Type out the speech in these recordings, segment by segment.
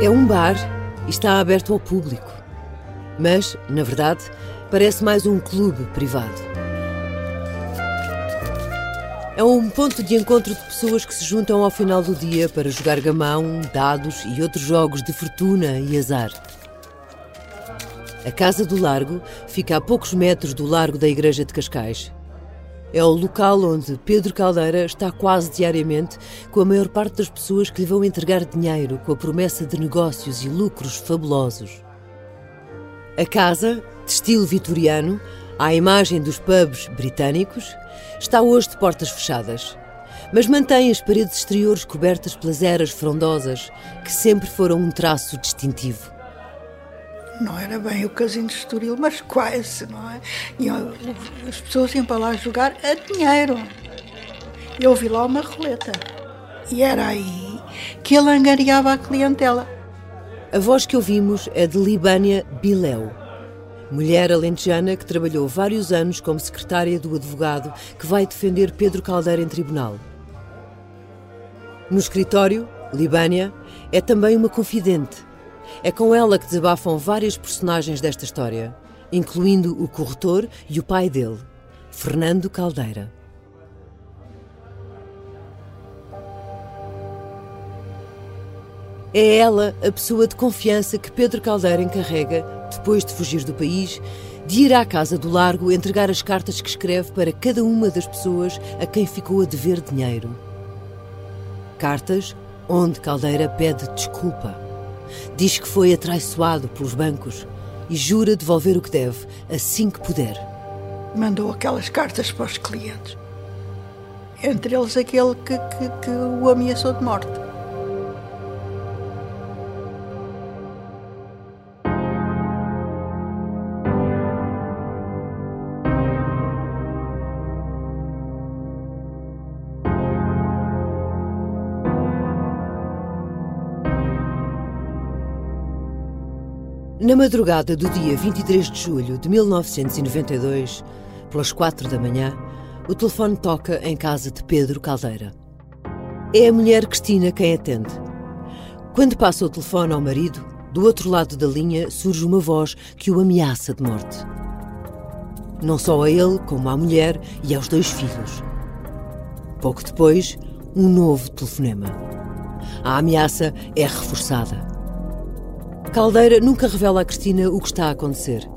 É um bar e está aberto ao público. Mas, na verdade, parece mais um clube privado. É um ponto de encontro de pessoas que se juntam ao final do dia para jogar gamão, dados e outros jogos de fortuna e azar. A Casa do Largo fica a poucos metros do largo da Igreja de Cascais. É o local onde Pedro Caldeira está quase diariamente com a maior parte das pessoas que lhe vão entregar dinheiro com a promessa de negócios e lucros fabulosos. A casa, de estilo vitoriano, à imagem dos pubs britânicos, está hoje de portas fechadas, mas mantém as paredes exteriores cobertas pelas eras frondosas que sempre foram um traço distintivo. Não era bem o casino de Estoril, mas quase, não é? E as pessoas iam para lá jogar a dinheiro. Eu vi lá uma roleta. E era aí que ele angariava a clientela. A voz que ouvimos é de Libânia Biléu, mulher alentejana que trabalhou vários anos como secretária do advogado que vai defender Pedro Caldeira em tribunal. No escritório, Libânia é também uma confidente é com ela que desabafam várias personagens desta história, incluindo o corretor e o pai dele, Fernando Caldeira. É ela a pessoa de confiança que Pedro Caldeira encarrega, depois de fugir do país, de ir à Casa do Largo entregar as cartas que escreve para cada uma das pessoas a quem ficou a dever dinheiro. Cartas onde Caldeira pede desculpa. Diz que foi atraiçoado pelos bancos e jura devolver o que deve assim que puder. Mandou aquelas cartas para os clientes, entre eles aquele que, que, que o ameaçou de morte. Na madrugada do dia 23 de julho de 1992, pelas quatro da manhã, o telefone toca em casa de Pedro Caldeira. É a mulher Cristina quem atende. Quando passa o telefone ao marido, do outro lado da linha surge uma voz que o ameaça de morte. Não só a ele, como à mulher e aos dois filhos. Pouco depois, um novo telefonema. A ameaça é reforçada. Caldeira nunca revela a Cristina o que está a acontecer.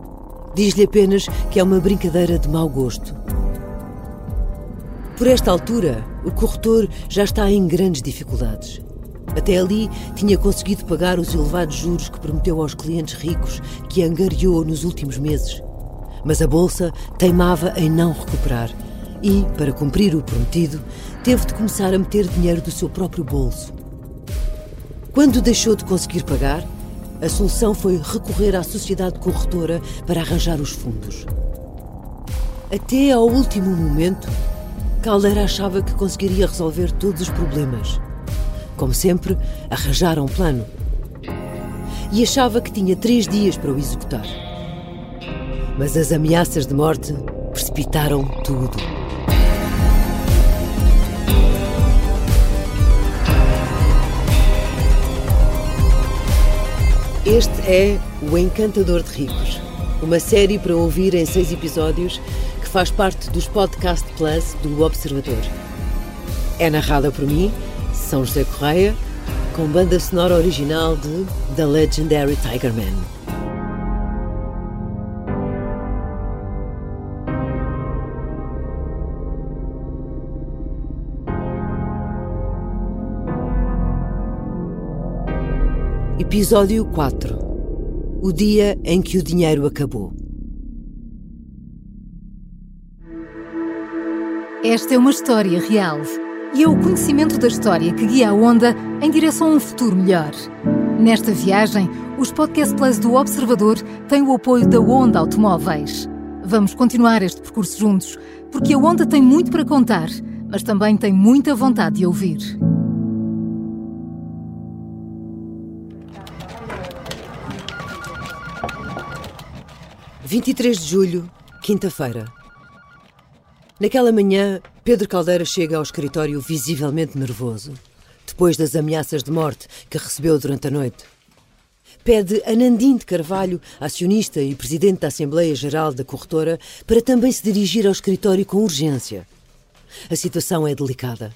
Diz-lhe apenas que é uma brincadeira de mau gosto. Por esta altura, o corretor já está em grandes dificuldades. Até ali tinha conseguido pagar os elevados juros que prometeu aos clientes ricos que angariou nos últimos meses. Mas a bolsa teimava em não recuperar e, para cumprir o prometido, teve de começar a meter dinheiro do seu próprio bolso. Quando deixou de conseguir pagar, a solução foi recorrer à sociedade corretora para arranjar os fundos. Até ao último momento, Caldeira achava que conseguiria resolver todos os problemas. Como sempre, arranjaram um plano. E achava que tinha três dias para o executar. Mas as ameaças de morte precipitaram tudo. Este é O Encantador de Ricos, uma série para ouvir em seis episódios que faz parte dos Podcast Plus do Observador. É narrada por mim, São José Correia, com banda sonora original de The Legendary Tiger Man. Episódio 4 O dia em que o dinheiro acabou. Esta é uma história real e é o conhecimento da história que guia a Onda em direção a um futuro melhor. Nesta viagem, os Podcast Plus do Observador têm o apoio da Onda Automóveis. Vamos continuar este percurso juntos, porque a Onda tem muito para contar, mas também tem muita vontade de ouvir. 23 de julho, quinta-feira. Naquela manhã, Pedro Caldeira chega ao escritório visivelmente nervoso, depois das ameaças de morte que recebeu durante a noite. pede a Nandim de Carvalho, acionista e presidente da Assembleia Geral da Corretora, para também se dirigir ao escritório com urgência. A situação é delicada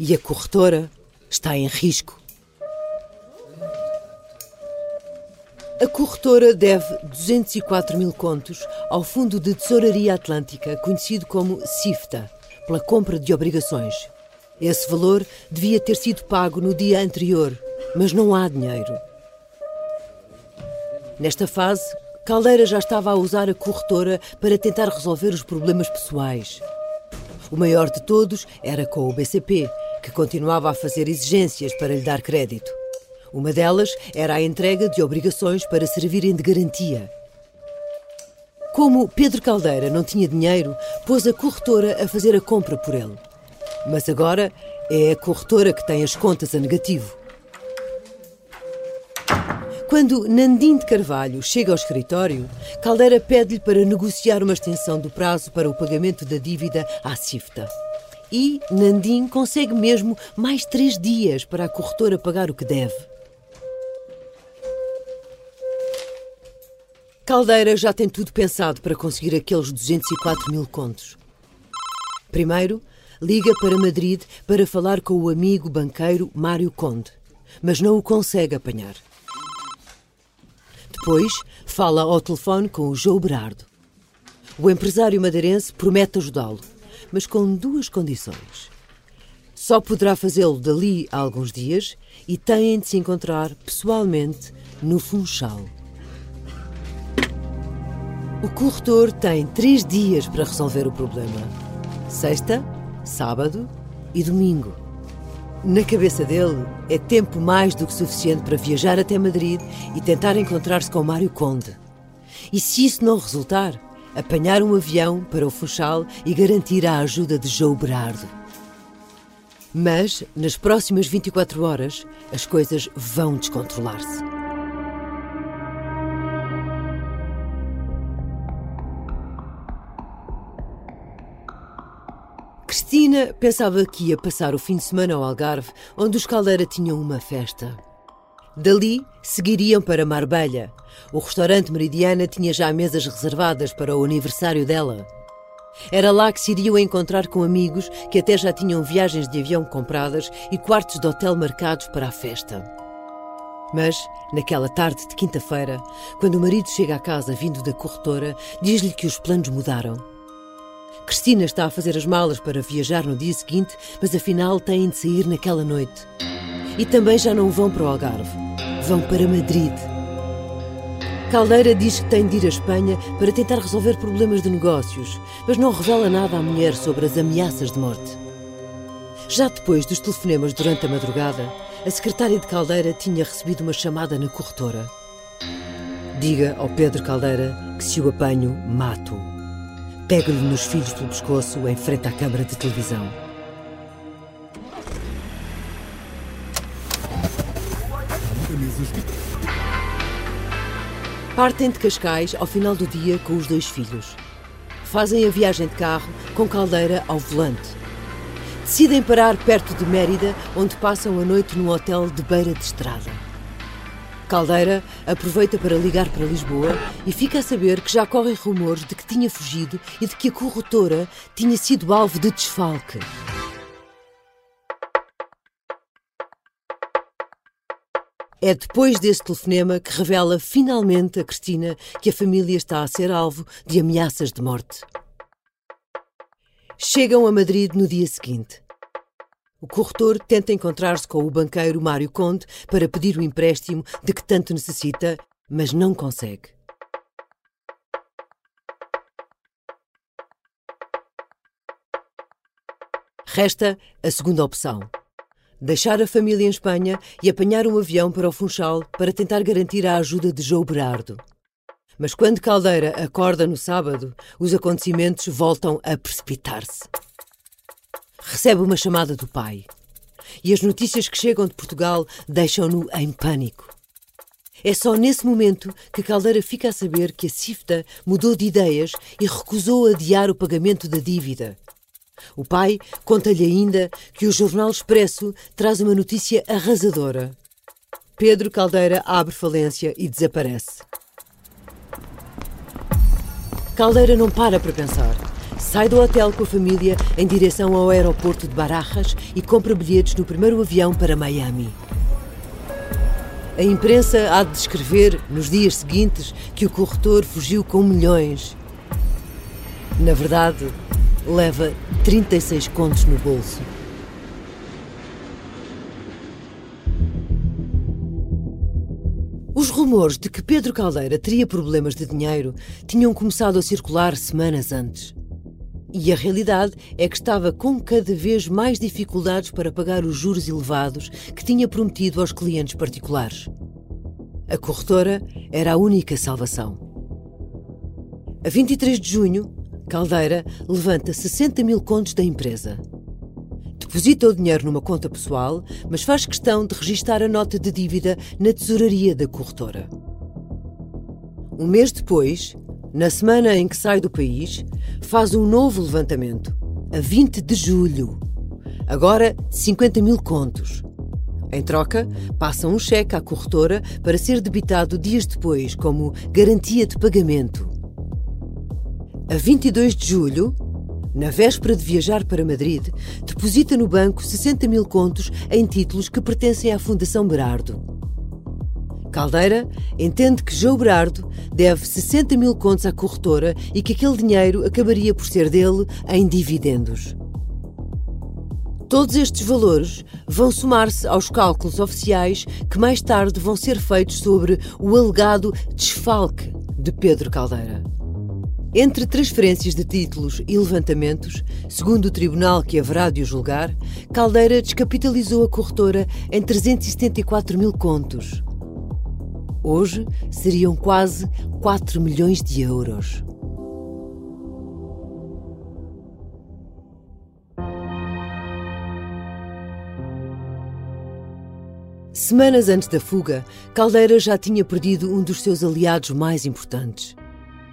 e a corretora está em risco. A corretora deve 204 mil contos ao Fundo de Tesouraria Atlântica, conhecido como CIFTA, pela compra de obrigações. Esse valor devia ter sido pago no dia anterior, mas não há dinheiro. Nesta fase, Caldeira já estava a usar a corretora para tentar resolver os problemas pessoais. O maior de todos era com o BCP, que continuava a fazer exigências para lhe dar crédito. Uma delas era a entrega de obrigações para servirem de garantia. Como Pedro Caldeira não tinha dinheiro, pôs a corretora a fazer a compra por ele. Mas agora é a corretora que tem as contas a negativo. Quando Nandim de Carvalho chega ao escritório, Caldeira pede-lhe para negociar uma extensão do prazo para o pagamento da dívida à CIFTA. E Nandim consegue mesmo mais três dias para a corretora pagar o que deve. Caldeira já tem tudo pensado para conseguir aqueles 204 mil contos. Primeiro, liga para Madrid para falar com o amigo banqueiro Mário Conde, mas não o consegue apanhar. Depois, fala ao telefone com o João Berardo. O empresário madeirense promete ajudá-lo, mas com duas condições. Só poderá fazê-lo dali a alguns dias e têm de se encontrar pessoalmente no Funchal. O corretor tem três dias para resolver o problema: sexta, sábado e domingo. Na cabeça dele, é tempo mais do que suficiente para viajar até Madrid e tentar encontrar-se com Mário Conde. E se isso não resultar, apanhar um avião para o Funchal e garantir a ajuda de João Berardo. Mas, nas próximas 24 horas, as coisas vão descontrolar-se. Cristina pensava que ia passar o fim de semana ao Algarve, onde os Caldeira tinham uma festa. Dali seguiriam para Marbella. O restaurante Meridiana tinha já mesas reservadas para o aniversário dela. Era lá que se iriam encontrar com amigos que até já tinham viagens de avião compradas e quartos de hotel marcados para a festa. Mas, naquela tarde de quinta-feira, quando o marido chega à casa vindo da corretora, diz-lhe que os planos mudaram. Cristina está a fazer as malas para viajar no dia seguinte, mas afinal têm de sair naquela noite. E também já não vão para o Algarve, vão para Madrid. Caldeira diz que tem de ir à Espanha para tentar resolver problemas de negócios, mas não revela nada à mulher sobre as ameaças de morte. Já depois dos telefonemas durante a madrugada, a secretária de Caldeira tinha recebido uma chamada na corretora. Diga ao Pedro Caldeira que se o apanho, mato. Pego-lhe nos filhos pelo pescoço em frente à câmara de televisão. Partem de Cascais ao final do dia com os dois filhos. Fazem a viagem de carro com caldeira ao volante. Decidem parar perto de Mérida, onde passam a noite num hotel de beira de estrada. Caldeira aproveita para ligar para Lisboa e fica a saber que já correm rumores de que tinha fugido e de que a corretora tinha sido alvo de desfalque. É depois desse telefonema que revela finalmente a Cristina que a família está a ser alvo de ameaças de morte. Chegam a Madrid no dia seguinte. O corretor tenta encontrar-se com o banqueiro Mário Conde para pedir o empréstimo de que tanto necessita, mas não consegue. Resta a segunda opção. Deixar a família em Espanha e apanhar um avião para o Funchal para tentar garantir a ajuda de João Berardo. Mas quando Caldeira acorda no sábado, os acontecimentos voltam a precipitar-se recebe uma chamada do pai. E as notícias que chegam de Portugal deixam-no em pânico. É só nesse momento que Caldeira fica a saber que a CIFTA mudou de ideias e recusou adiar o pagamento da dívida. O pai conta-lhe ainda que o Jornal Expresso traz uma notícia arrasadora. Pedro Caldeira abre falência e desaparece. Caldeira não para para pensar. Sai do hotel com a família em direção ao aeroporto de Barajas e compra bilhetes no primeiro avião para Miami. A imprensa há de descrever, nos dias seguintes, que o corretor fugiu com milhões. Na verdade, leva 36 contos no bolso. Os rumores de que Pedro Caldeira teria problemas de dinheiro tinham começado a circular semanas antes. E a realidade é que estava com cada vez mais dificuldades para pagar os juros elevados que tinha prometido aos clientes particulares. A corretora era a única salvação. A 23 de junho, Caldeira levanta 60 mil contos da empresa. Deposita o dinheiro numa conta pessoal, mas faz questão de registar a nota de dívida na tesouraria da corretora. Um mês depois, na semana em que sai do país, faz um novo levantamento, a 20 de julho. Agora 50 mil contos. Em troca, passa um cheque à corretora para ser debitado dias depois como garantia de pagamento. A 22 de julho, na véspera de viajar para Madrid, deposita no banco 60 mil contos em títulos que pertencem à Fundação Berardo. Caldeira entende que João Berardo deve 60 mil contos à corretora e que aquele dinheiro acabaria por ser dele em dividendos. Todos estes valores vão somar-se aos cálculos oficiais que mais tarde vão ser feitos sobre o alegado desfalque de Pedro Caldeira. Entre transferências de títulos e levantamentos, segundo o tribunal que haverá de o julgar, Caldeira descapitalizou a corretora em 374 mil contos. Hoje seriam quase 4 milhões de euros. Semanas antes da fuga, Caldeira já tinha perdido um dos seus aliados mais importantes.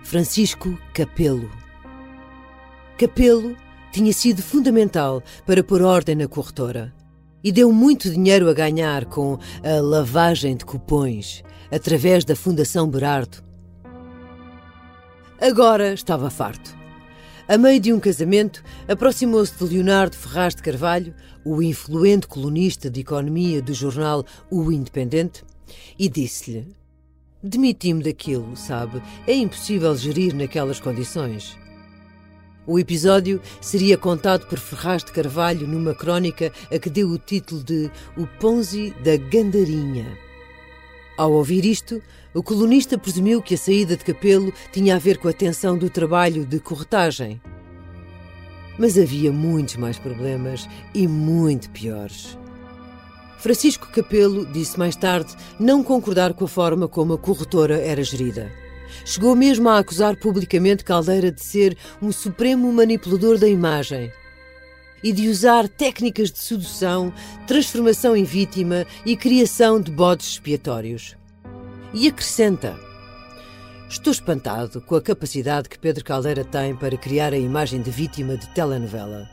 Francisco Capelo. Capelo tinha sido fundamental para pôr ordem na corretora e deu muito dinheiro a ganhar com a lavagem de cupões através da Fundação Berardo. Agora estava farto. A meio de um casamento, aproximou-se de Leonardo Ferraz de Carvalho, o influente colunista de economia do jornal O Independente, e disse-lhe: Demiti-me daquilo, sabe? É impossível gerir naquelas condições. O episódio seria contado por Ferraz de Carvalho numa crónica a que deu o título de O Ponzi da Gandarinha. Ao ouvir isto, o colunista presumiu que a saída de Capelo tinha a ver com a tensão do trabalho de corretagem. Mas havia muitos mais problemas e muito piores. Francisco Capelo disse mais tarde não concordar com a forma como a corretora era gerida. Chegou mesmo a acusar publicamente Caldeira de ser um supremo manipulador da imagem e de usar técnicas de sedução, transformação em vítima e criação de bodes expiatórios. E acrescenta: Estou espantado com a capacidade que Pedro Caldeira tem para criar a imagem de vítima de telenovela.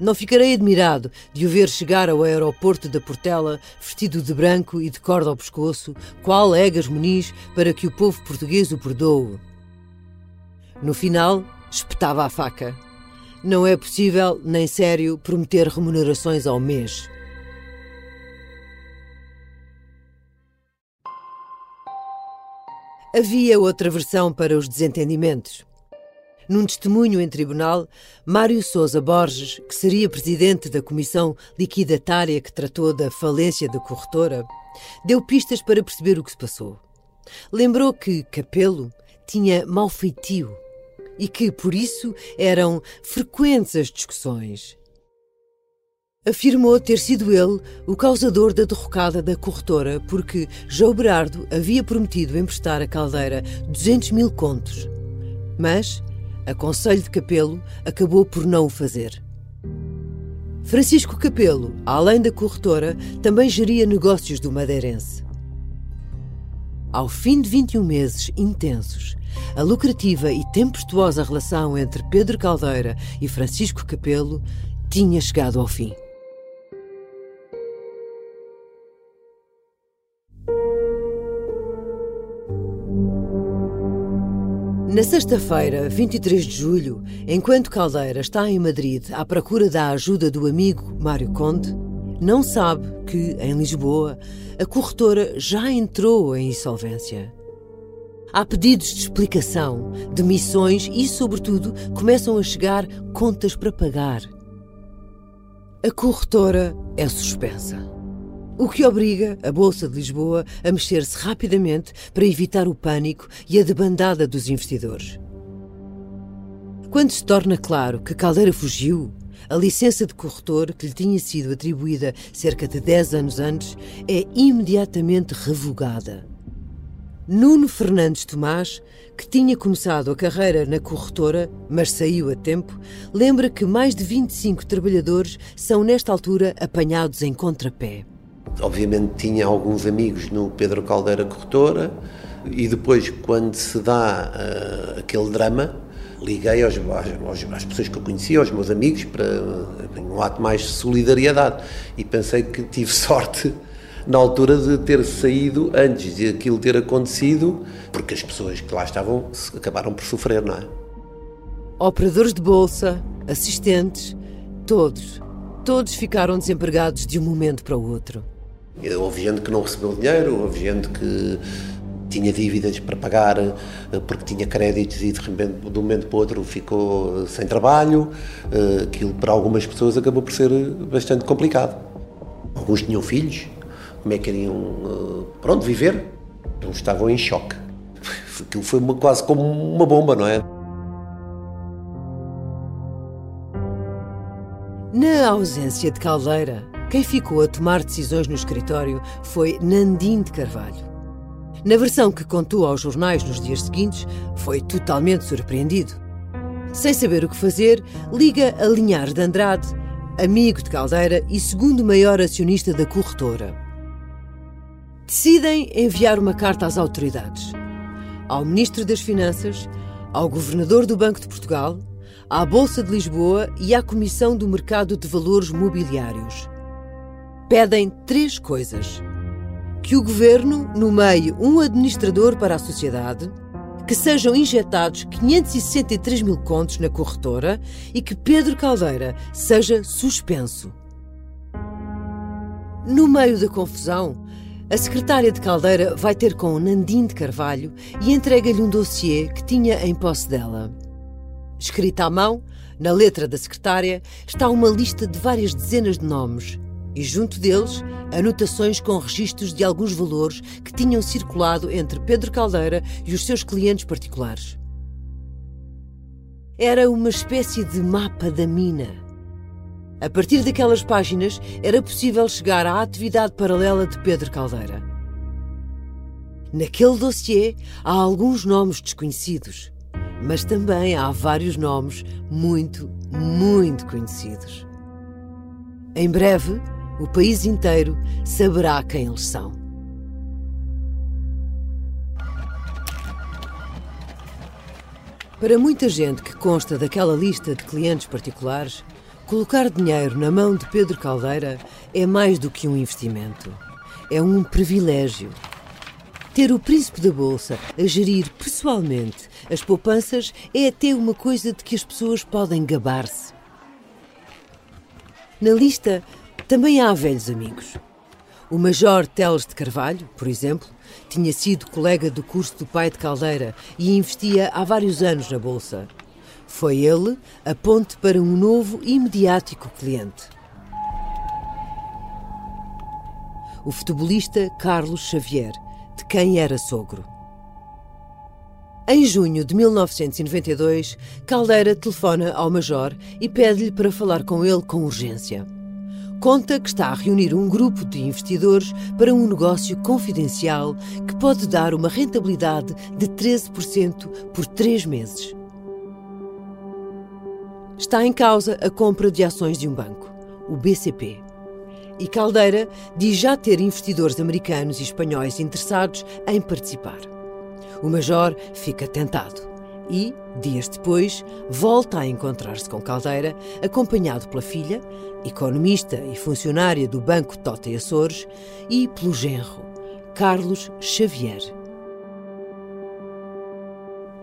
Não ficarei admirado de o ver chegar ao aeroporto da Portela vestido de branco e de corda ao pescoço, qual Egas Muniz, para que o povo português o perdoe. No final, espetava a faca. Não é possível, nem sério, prometer remunerações ao mês. Havia outra versão para os desentendimentos. Num testemunho em tribunal, Mário Sousa Borges, que seria presidente da comissão liquidatária que tratou da falência da corretora, deu pistas para perceber o que se passou. Lembrou que Capelo tinha mau feitio e que, por isso, eram frequentes as discussões. Afirmou ter sido ele o causador da derrocada da corretora porque João Berardo havia prometido emprestar a Caldeira 200 mil contos. Mas a conselho de Capelo acabou por não o fazer. Francisco Capelo, além da corretora, também geria negócios do madeirense. Ao fim de 21 meses intensos, a lucrativa e tempestuosa relação entre Pedro Caldeira e Francisco Capelo tinha chegado ao fim. Na sexta-feira, 23 de julho, enquanto Caldeira está em Madrid à procura da ajuda do amigo Mário Conde, não sabe que, em Lisboa, a corretora já entrou em insolvência. Há pedidos de explicação, de missões e, sobretudo, começam a chegar contas para pagar. A corretora é suspensa. O que obriga a Bolsa de Lisboa a mexer-se rapidamente para evitar o pânico e a debandada dos investidores. Quando se torna claro que Caldeira fugiu, a licença de corretor, que lhe tinha sido atribuída cerca de 10 anos antes, é imediatamente revogada. Nuno Fernandes Tomás, que tinha começado a carreira na corretora, mas saiu a tempo, lembra que mais de 25 trabalhadores são, nesta altura, apanhados em contrapé. Obviamente tinha alguns amigos no Pedro Caldeira Corretora e depois, quando se dá uh, aquele drama, liguei aos, aos, às pessoas que eu conhecia, aos meus amigos, para um ato mais de solidariedade. E pensei que tive sorte na altura de ter saído antes de aquilo ter acontecido, porque as pessoas que lá estavam acabaram por sofrer, não é? Operadores de bolsa, assistentes, todos, todos ficaram desempregados de um momento para o outro. Houve gente que não recebeu dinheiro, houve gente que tinha dívidas para pagar eh, porque tinha créditos e de, um momento para o outro ficou sem trabalho. Eh, aquilo para algumas pessoas acabou por ser bastante complicado. Alguns tinham filhos, como é que eh, pronto, viver? Então estavam em choque. Aquilo foi uma, quase como uma bomba, não é? Na ausência de Caldeira, quem ficou a tomar decisões no escritório foi Nandim de Carvalho. Na versão que contou aos jornais nos dias seguintes, foi totalmente surpreendido. Sem saber o que fazer, liga a Linhares de Andrade, amigo de Caldeira e segundo maior acionista da corretora. Decidem enviar uma carta às autoridades, ao Ministro das Finanças, ao Governador do Banco de Portugal, à Bolsa de Lisboa e à Comissão do Mercado de Valores Mobiliários. Pedem três coisas que o governo nomeie um administrador para a sociedade, que sejam injetados 563 mil contos na corretora e que Pedro Caldeira seja suspenso. No meio da confusão, a secretária de Caldeira vai ter com Nandim de Carvalho e entrega-lhe um dossiê que tinha em posse dela. Escrita à mão, na letra da secretária, está uma lista de várias dezenas de nomes e, junto deles, anotações com registros de alguns valores que tinham circulado entre Pedro Caldeira e os seus clientes particulares. Era uma espécie de mapa da mina. A partir daquelas páginas era possível chegar à atividade paralela de Pedro Caldeira. Naquele dossiê há alguns nomes desconhecidos, mas também há vários nomes muito, muito conhecidos. Em breve, o país inteiro saberá quem eles são. Para muita gente que consta daquela lista de clientes particulares, colocar dinheiro na mão de Pedro Caldeira é mais do que um investimento. É um privilégio. Ter o príncipe da Bolsa a gerir pessoalmente as poupanças é até uma coisa de que as pessoas podem gabar-se. Na lista também há velhos amigos. O Major Teles de Carvalho, por exemplo, tinha sido colega do curso do pai de Caldeira e investia há vários anos na Bolsa. Foi ele a ponte para um novo e mediático cliente. O futebolista Carlos Xavier, de quem era sogro. Em junho de 1992, Caldeira telefona ao Major e pede-lhe para falar com ele com urgência conta que está a reunir um grupo de investidores para um negócio confidencial que pode dar uma rentabilidade de 13% por três meses. Está em causa a compra de ações de um banco, o BCP. E Caldeira diz já ter investidores americanos e espanhóis interessados em participar. O Major fica tentado e, dias depois, volta a encontrar-se com Caldeira, acompanhado pela filha, economista e funcionária do Banco Tota e Açores, e pelo genro, Carlos Xavier.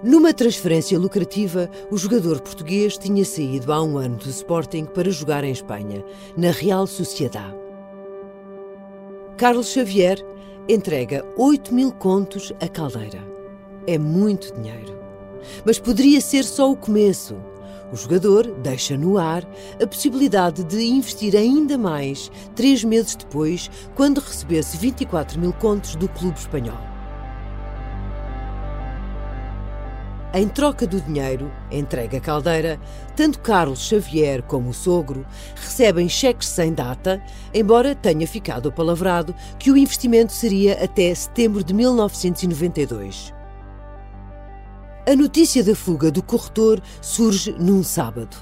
Numa transferência lucrativa, o jogador português tinha saído há um ano do Sporting para jogar em Espanha, na Real Sociedad. Carlos Xavier entrega 8 mil contos a Caldeira. É muito dinheiro. Mas poderia ser só o começo. O jogador deixa no ar a possibilidade de investir ainda mais três meses depois, quando recebesse 24 mil contos do clube espanhol. Em troca do dinheiro, entregue a caldeira, tanto Carlos Xavier como o sogro recebem cheques sem data, embora tenha ficado palavrado que o investimento seria até setembro de 1992. A notícia da fuga do corretor surge num sábado.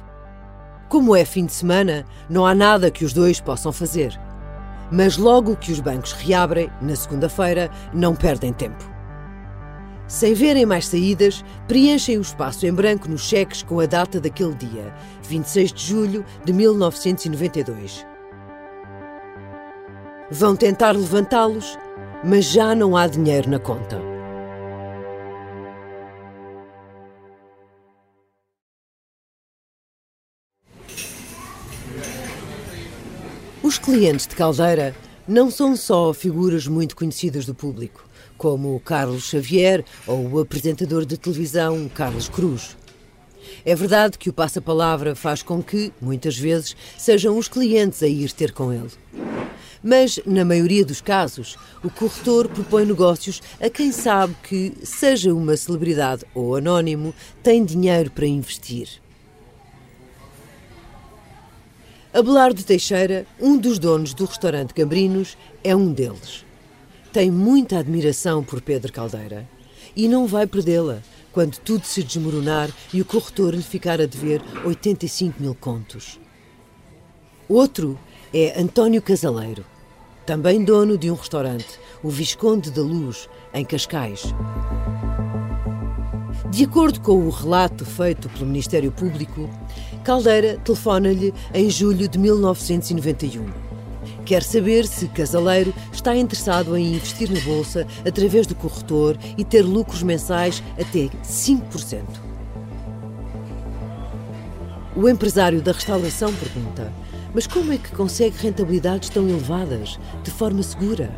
Como é fim de semana, não há nada que os dois possam fazer. Mas logo que os bancos reabrem, na segunda-feira, não perdem tempo. Sem verem mais saídas, preenchem o espaço em branco nos cheques com a data daquele dia, 26 de julho de 1992. Vão tentar levantá-los, mas já não há dinheiro na conta. Os clientes de Caldeira não são só figuras muito conhecidas do público, como Carlos Xavier ou o apresentador de televisão Carlos Cruz. É verdade que o passa-palavra faz com que, muitas vezes, sejam os clientes a ir ter com ele. Mas, na maioria dos casos, o corretor propõe negócios a quem sabe que, seja uma celebridade ou anónimo, tem dinheiro para investir. Abelardo Teixeira, um dos donos do restaurante Gambrinos, é um deles. Tem muita admiração por Pedro Caldeira e não vai perdê-la quando tudo se desmoronar e o corretor lhe ficar a dever 85 mil contos. Outro é António Casaleiro, também dono de um restaurante, o Visconde da Luz, em Cascais. De acordo com o relato feito pelo Ministério Público, Caldeira telefona-lhe em julho de 1991. Quer saber se Casaleiro está interessado em investir na bolsa através do corretor e ter lucros mensais até 5%. O empresário da restauração pergunta: Mas como é que consegue rentabilidades tão elevadas, de forma segura?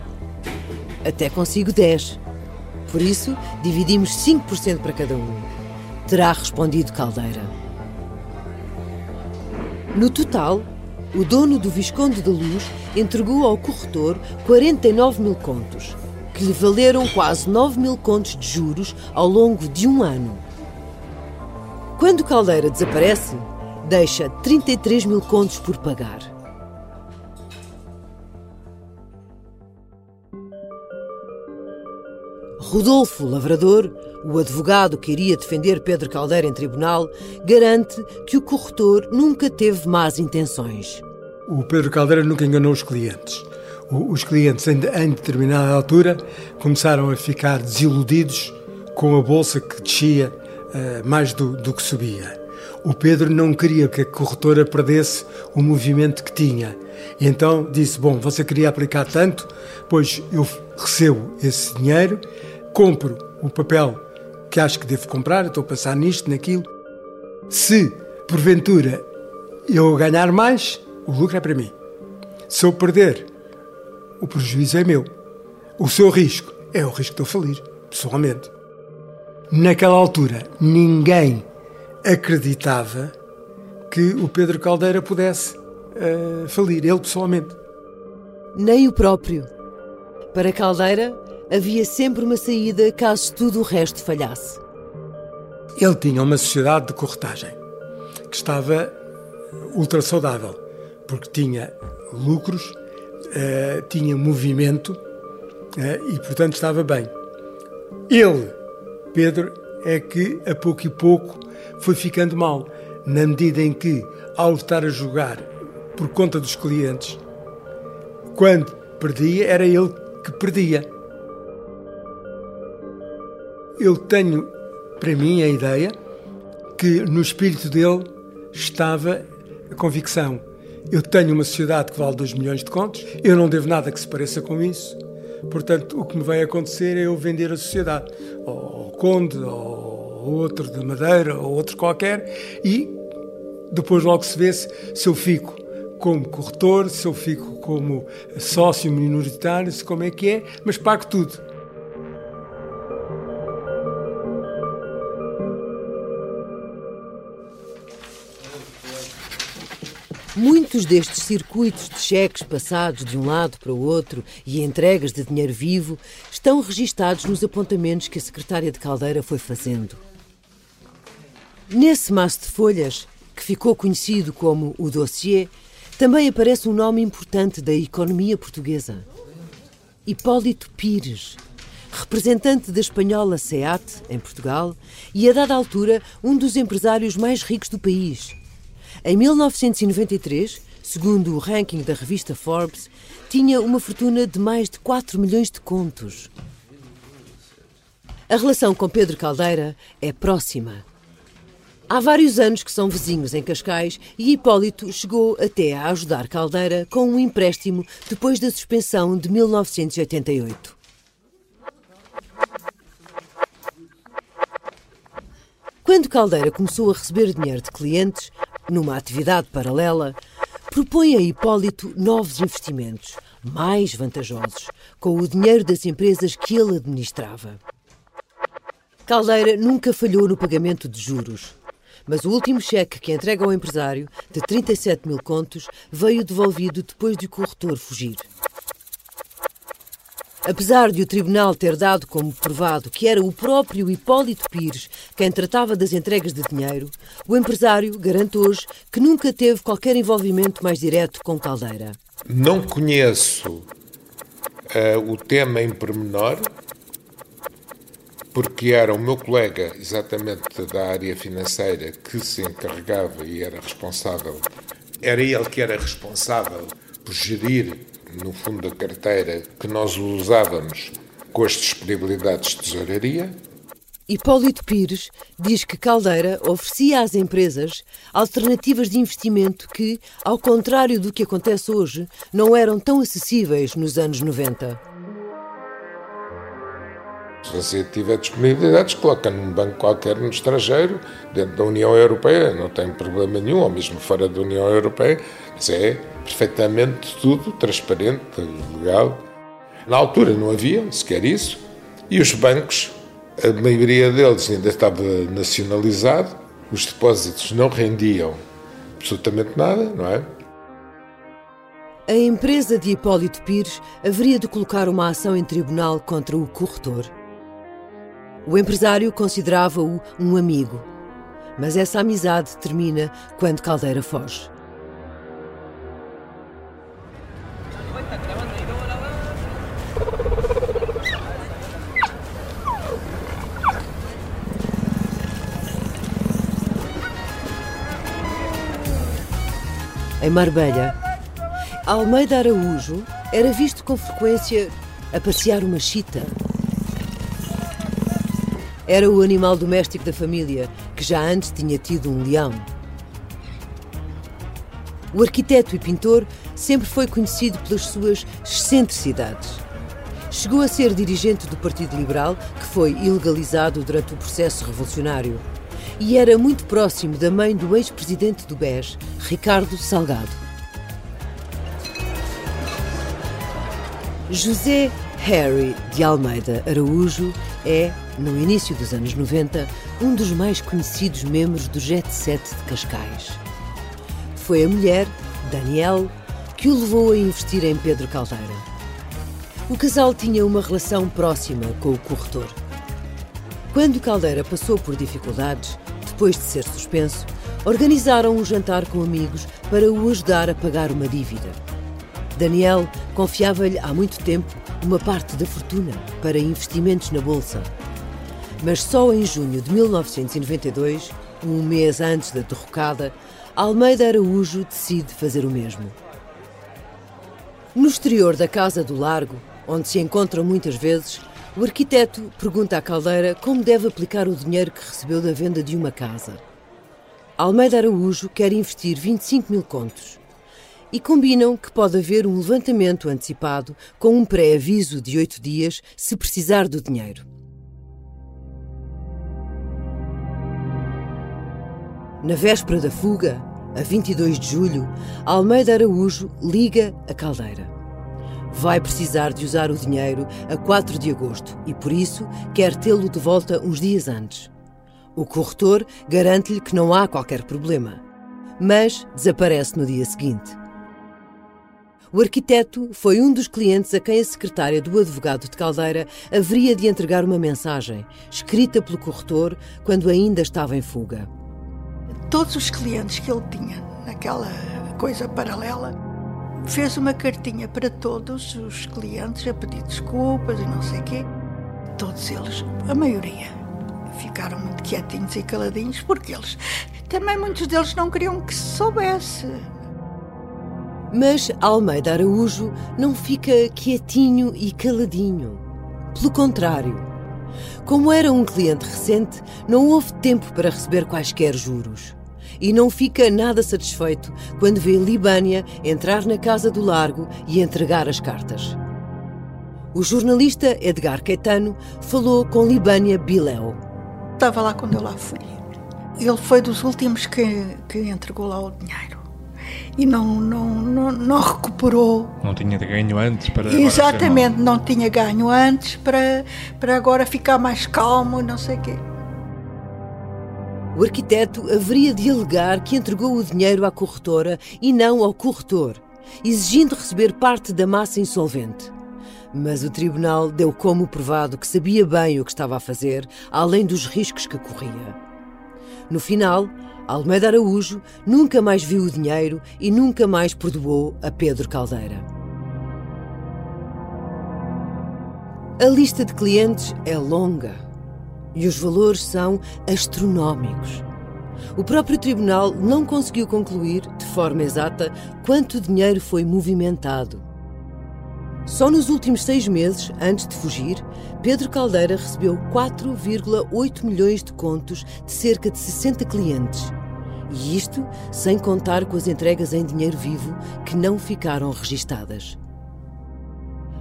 Até consigo 10. Por isso, dividimos 5% para cada um. Terá respondido Caldeira. No total, o dono do Visconde da Luz entregou ao corretor 49 mil contos, que lhe valeram quase 9 mil contos de juros ao longo de um ano. Quando Caldeira desaparece, deixa 33 mil contos por pagar. Rodolfo Lavrador, o advogado que iria defender Pedro Caldeira em tribunal, garante que o corretor nunca teve más intenções. O Pedro Caldeira nunca enganou os clientes. Os clientes, em determinada altura, começaram a ficar desiludidos com a bolsa que descia eh, mais do, do que subia. O Pedro não queria que a corretora perdesse o movimento que tinha. Então disse: Bom, você queria aplicar tanto, pois eu recebo esse dinheiro compro o papel que acho que devo comprar, estou a passar nisto, naquilo. Se, porventura, eu ganhar mais, o lucro é para mim. Se eu perder, o prejuízo é meu. O seu risco é o risco de eu falir, pessoalmente. Naquela altura, ninguém acreditava que o Pedro Caldeira pudesse uh, falir, ele pessoalmente. Nem o próprio. Para Caldeira, havia sempre uma saída caso tudo o resto falhasse. Ele tinha uma sociedade de corretagem que estava ultra saudável, porque tinha lucros, uh, tinha movimento uh, e, portanto, estava bem. Ele, Pedro, é que a pouco e pouco foi ficando mal, na medida em que, ao estar a jogar por conta dos clientes, quando perdia, era ele que perdia eu tenho para mim a ideia que no espírito dele estava a convicção. Eu tenho uma sociedade que vale 2 milhões de contos, eu não devo nada que se pareça com isso, portanto, o que me vai acontecer é eu vender a sociedade ao, Conde, ou outro de madeira, ou outro qualquer, e depois logo se vê se, se eu fico como corretor, se eu fico como sócio minoritário, se como é que é, mas pago tudo. Muitos destes circuitos de cheques passados de um lado para o outro e entregas de dinheiro vivo estão registados nos apontamentos que a secretária de Caldeira foi fazendo. Nesse maço de folhas, que ficou conhecido como o dossiê, também aparece um nome importante da economia portuguesa. Hipólito Pires, representante da espanhola SEAT, em Portugal, e a dada altura um dos empresários mais ricos do país. Em 1993, segundo o ranking da revista Forbes, tinha uma fortuna de mais de 4 milhões de contos. A relação com Pedro Caldeira é próxima. Há vários anos que são vizinhos em Cascais e Hipólito chegou até a ajudar Caldeira com um empréstimo depois da suspensão de 1988. Quando Caldeira começou a receber dinheiro de clientes, numa atividade paralela, propõe a Hipólito novos investimentos, mais vantajosos, com o dinheiro das empresas que ele administrava. Caldeira nunca falhou no pagamento de juros, mas o último cheque que entrega ao empresário, de 37 mil contos, veio devolvido depois de o corretor fugir. Apesar de o tribunal ter dado como provado que era o próprio Hipólito Pires quem tratava das entregas de dinheiro, o empresário garante hoje que nunca teve qualquer envolvimento mais direto com Caldeira. Não conheço uh, o tema em pormenor, porque era o meu colega, exatamente da área financeira, que se encarregava e era responsável. Era ele que era responsável por gerir no fundo da carteira que nós usávamos com as disponibilidades de tesouraria. Hipólito Pires diz que Caldeira oferecia às empresas alternativas de investimento que, ao contrário do que acontece hoje, não eram tão acessíveis nos anos 90. Se você tiver disponibilidades, coloca num banco qualquer no estrangeiro, dentro da União Europeia, não tem problema nenhum, ou mesmo fora da União Europeia, mas é perfeitamente tudo transparente, legal. Na altura não havia sequer isso, e os bancos, a maioria deles ainda estava nacionalizado, os depósitos não rendiam absolutamente nada, não é? A empresa de Hipólito Pires haveria de colocar uma ação em tribunal contra o corretor. O empresário considerava-o um amigo, mas essa amizade termina quando Caldeira foge. Em Marbella, Almeida Araújo era visto com frequência a passear uma chita. Era o animal doméstico da família, que já antes tinha tido um leão. O arquiteto e pintor sempre foi conhecido pelas suas excentricidades. Chegou a ser dirigente do Partido Liberal, que foi ilegalizado durante o processo revolucionário e era muito próximo da mãe do ex-presidente do BES, Ricardo Salgado. José Harry de Almeida Araújo é, no início dos anos 90, um dos mais conhecidos membros do Jet Set de Cascais. Foi a mulher, Daniel, que o levou a investir em Pedro Caldeira. O casal tinha uma relação próxima com o corretor. Quando Caldeira passou por dificuldades, depois de ser suspenso, organizaram um jantar com amigos para o ajudar a pagar uma dívida. Daniel confiava-lhe há muito tempo uma parte da fortuna para investimentos na Bolsa. Mas só em junho de 1992, um mês antes da derrocada, Almeida Araújo decide fazer o mesmo. No exterior da Casa do Largo, onde se encontram muitas vezes, o arquiteto pergunta à Caldeira como deve aplicar o dinheiro que recebeu da venda de uma casa. Almeida Araújo quer investir 25 mil contos e combinam que pode haver um levantamento antecipado com um pré-aviso de oito dias se precisar do dinheiro. Na véspera da fuga, a 22 de julho, Almeida Araújo liga a caldeira. Vai precisar de usar o dinheiro a 4 de agosto e, por isso, quer tê-lo de volta uns dias antes. O corretor garante-lhe que não há qualquer problema, mas desaparece no dia seguinte. O arquiteto foi um dos clientes a quem a secretária do advogado de Caldeira haveria de entregar uma mensagem, escrita pelo corretor quando ainda estava em fuga todos os clientes que ele tinha naquela coisa paralela, fez uma cartinha para todos os clientes a pedir desculpas e não sei o quê. Todos eles, a maioria, ficaram muito quietinhos e caladinhos porque eles, também muitos deles não queriam que se soubesse. Mas Almeida Araújo não fica quietinho e caladinho. Pelo contrário, como era um cliente recente, não houve tempo para receber quaisquer juros e não fica nada satisfeito quando vê Libânia entrar na casa do Largo e entregar as cartas. O jornalista Edgar Caetano falou com Libânia Biléu. Estava lá quando eu lá fui. Ele foi dos últimos que, que entregou lá o dinheiro. E não, não, não, não recuperou. Não tinha ganho antes para. Exatamente, não tinha ganho antes para, para agora ficar mais calmo e não sei o quê. O arquiteto haveria de alegar que entregou o dinheiro à corretora e não ao corretor, exigindo receber parte da massa insolvente. Mas o tribunal deu como provado que sabia bem o que estava a fazer, além dos riscos que corria. No final, Almeida Araújo nunca mais viu o dinheiro e nunca mais perdoou a Pedro Caldeira. A lista de clientes é longa e os valores são astronómicos. O próprio tribunal não conseguiu concluir, de forma exata, quanto dinheiro foi movimentado. Só nos últimos seis meses, antes de fugir, Pedro Caldeira recebeu 4,8 milhões de contos de cerca de 60 clientes. E isto sem contar com as entregas em dinheiro vivo que não ficaram registadas.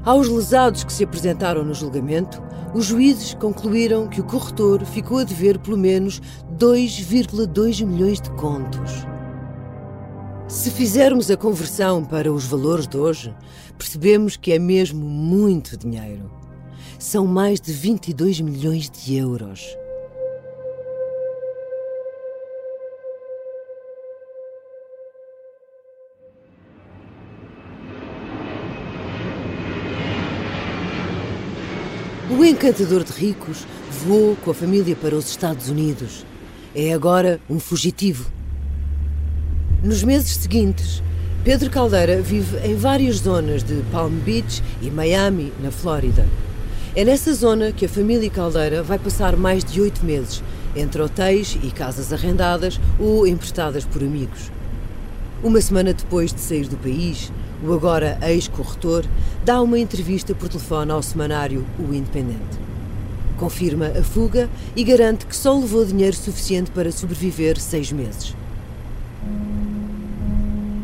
Aos lesados que se apresentaram no julgamento, os juízes concluíram que o corretor ficou a dever pelo menos 2,2 milhões de contos. Se fizermos a conversão para os valores de hoje, percebemos que é mesmo muito dinheiro. São mais de 22 milhões de euros. Encantador de ricos voou com a família para os Estados Unidos. É agora um fugitivo. Nos meses seguintes, Pedro Caldeira vive em várias zonas de Palm Beach e Miami, na Flórida. É nessa zona que a família Caldeira vai passar mais de oito meses, entre hotéis e casas arrendadas ou emprestadas por amigos. Uma semana depois de sair do país, o agora ex-corretor, dá uma entrevista por telefone ao semanário O Independente. Confirma a fuga e garante que só levou dinheiro suficiente para sobreviver seis meses.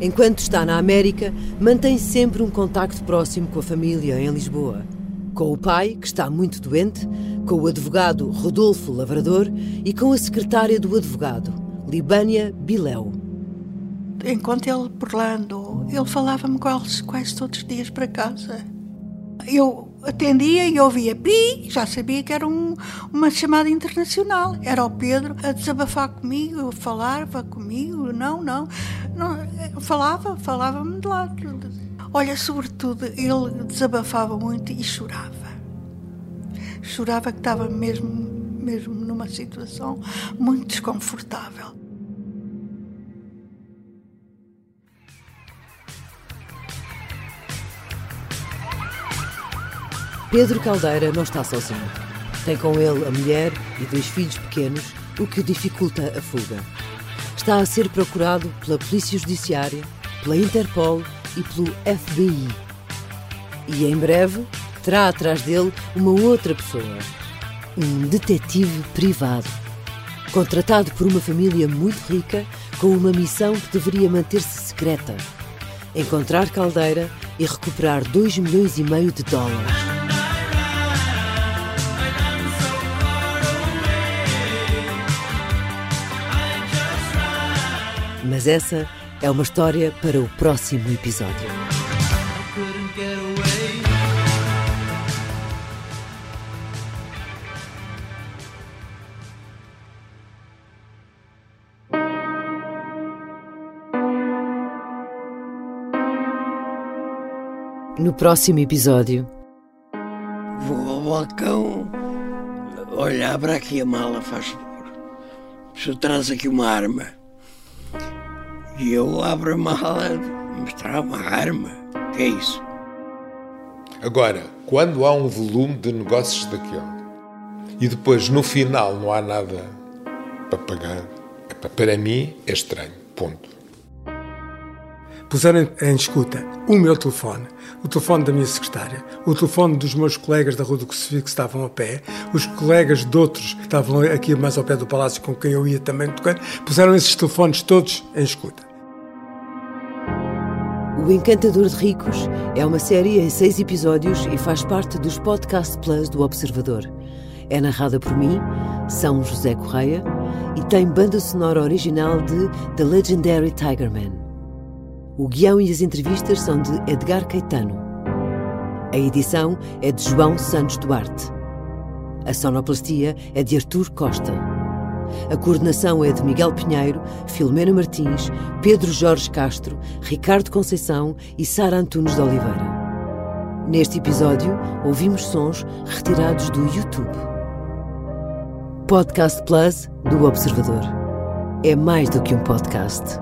Enquanto está na América, mantém sempre um contacto próximo com a família em Lisboa. Com o pai, que está muito doente, com o advogado Rodolfo Lavrador e com a secretária do advogado, Libânia Biléu enquanto ele por lá andou, ele falava-me quase, quase todos os dias para casa. Eu atendia e ouvia pi, já sabia que era um, uma chamada internacional. Era o Pedro a desabafar comigo, falava comigo, não, não, não falava, falava-me de lá. Olha, sobretudo, ele desabafava muito e chorava. Chorava que estava mesmo, mesmo numa situação muito desconfortável. Pedro Caldeira não está sozinho. Tem com ele a mulher e dois filhos pequenos, o que dificulta a fuga. Está a ser procurado pela Polícia Judiciária, pela Interpol e pelo FBI. E em breve terá atrás dele uma outra pessoa, um detetive privado, contratado por uma família muito rica com uma missão que deveria manter-se secreta: encontrar Caldeira e recuperar 2 milhões e meio de dólares. Mas essa é uma história para o próximo episódio. No próximo episódio. Vou ao balcão olhar para aqui a mala, faz favor. Se traz aqui uma arma. E eu abro a mala, mostrar uma arma. Que é isso? Agora, quando há um volume de negócios daquele e depois no final não há nada para pagar, para mim é estranho. Ponto. Puseram em escuta o meu telefone, o telefone da minha secretária, o telefone dos meus colegas da Rua do Crucifixo que estavam a pé, os colegas de outros que estavam aqui mais ao pé do palácio com quem eu ia também tocar, puseram esses telefones todos em escuta. O Encantador de Ricos é uma série em seis episódios e faz parte dos Podcast Plus do Observador. É narrada por mim, São José Correia, e tem banda sonora original de The Legendary Tigerman. O guião e as entrevistas são de Edgar Caetano. A edição é de João Santos Duarte. A sonoplastia é de Artur Costa. A coordenação é de Miguel Pinheiro, Filomena Martins, Pedro Jorge Castro, Ricardo Conceição e Sara Antunes de Oliveira. Neste episódio, ouvimos sons retirados do YouTube. Podcast Plus do Observador. É mais do que um podcast.